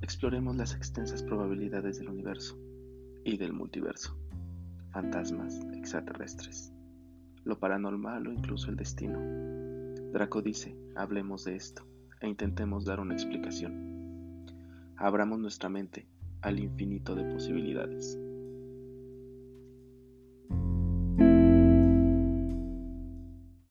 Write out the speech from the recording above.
exploremos las extensas probabilidades del universo y del multiverso, fantasmas extraterrestres, lo paranormal o incluso el destino. Draco dice, hablemos de esto e intentemos dar una explicación. Abramos nuestra mente al infinito de posibilidades.